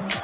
baby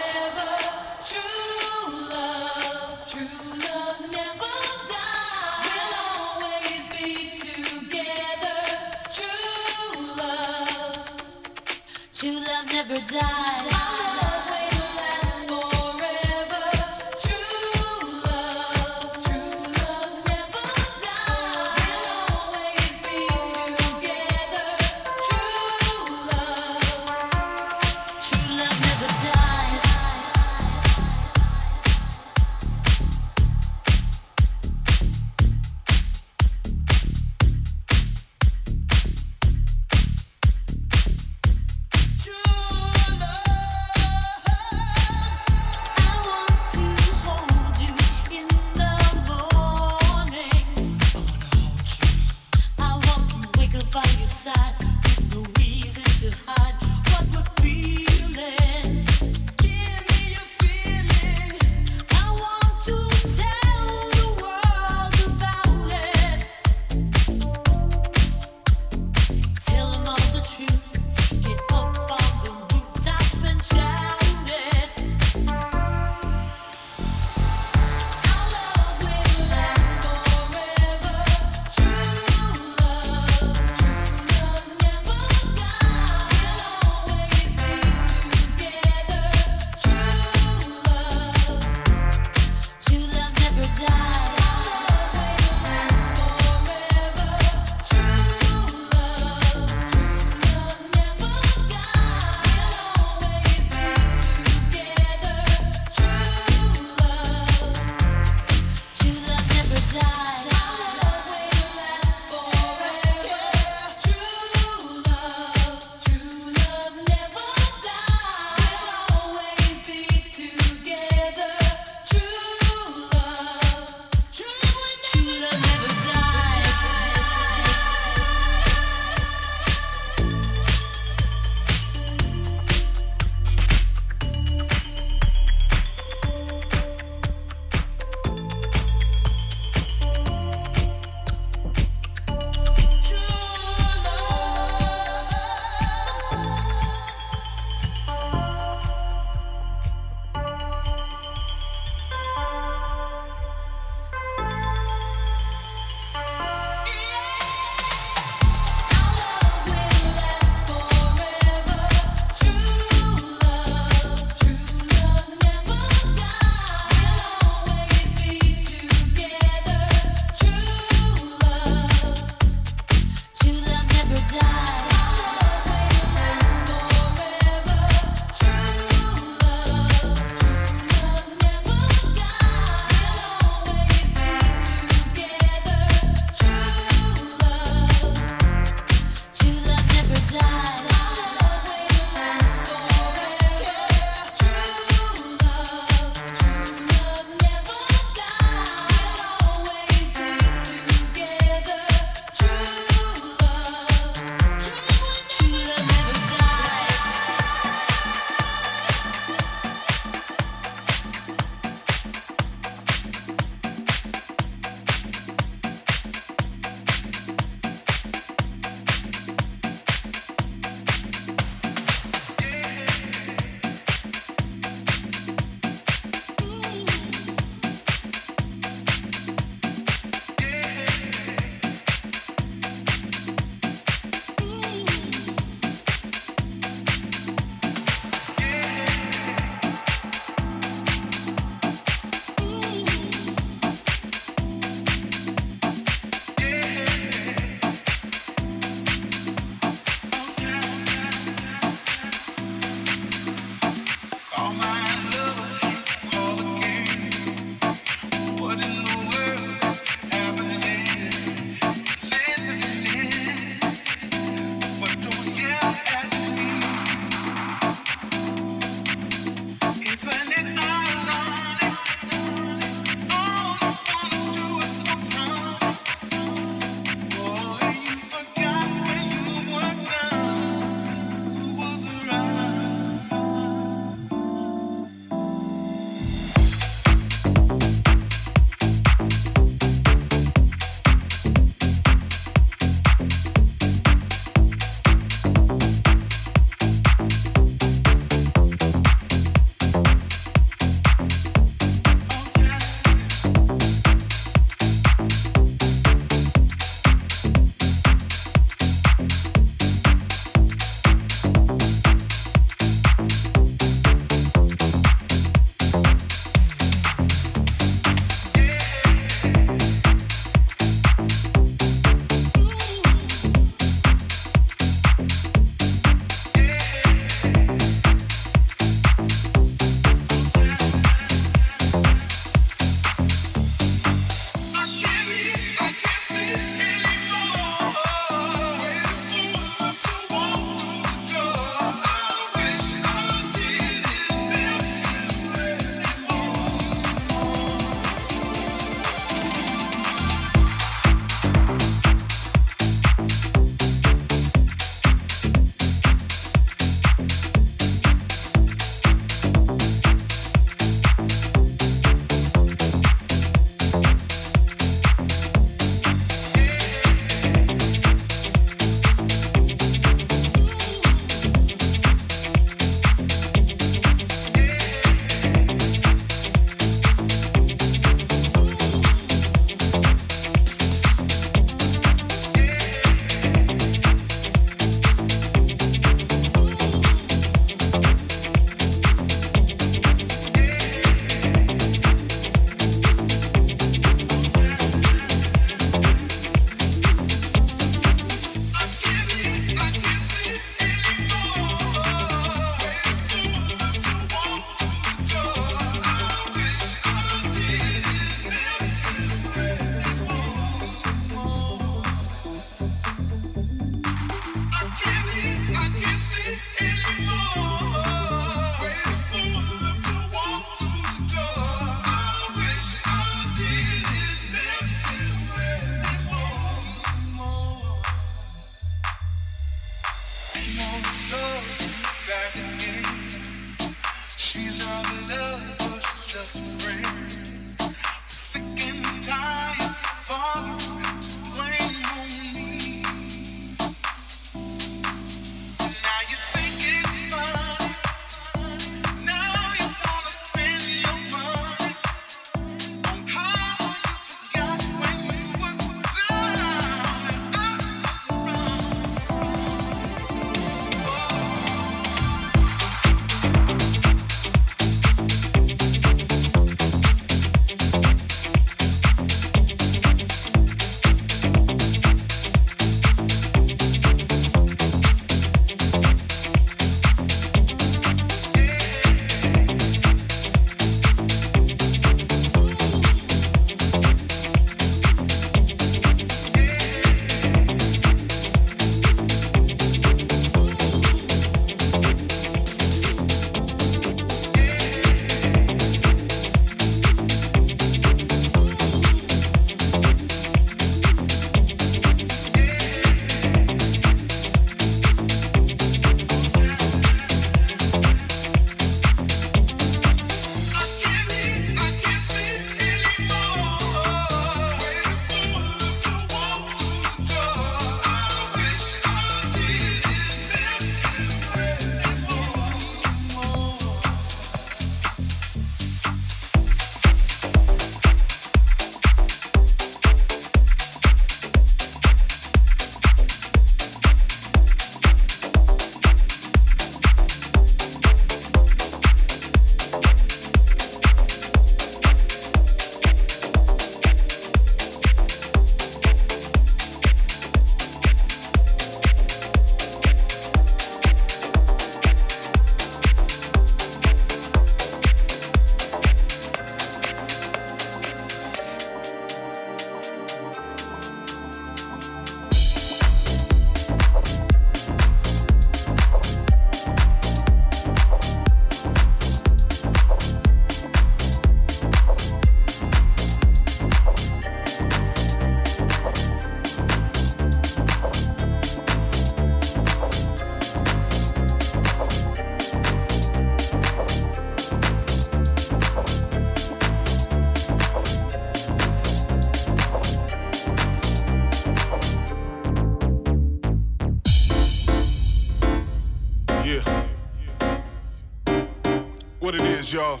y'all.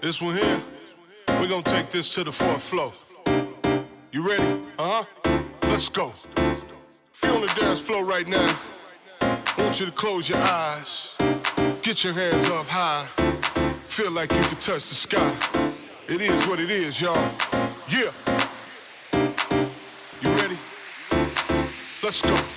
This one here, we're gonna take this to the fourth floor. You ready? Uh huh. Let's go. On the dance floor right now, I want you to close your eyes. Get your hands up high. Feel like you can touch the sky. It is what it is, y'all. Yeah. You ready? Let's go.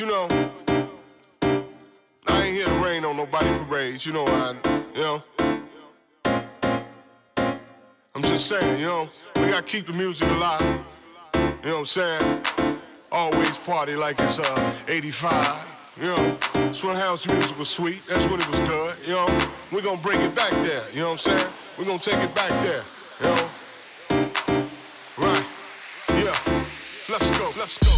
You know, I ain't here to rain on nobody parades. You know, I, you know. I'm just saying, you know, we gotta keep the music alive. You know what I'm saying? Always party like it's uh 85. You know, that's when house music was sweet. That's when it was good. You know, we're gonna bring it back there. You know what I'm saying? We're gonna take it back there. You know. Right. Yeah. Let's go. Let's go.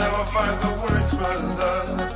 God bless you. You make me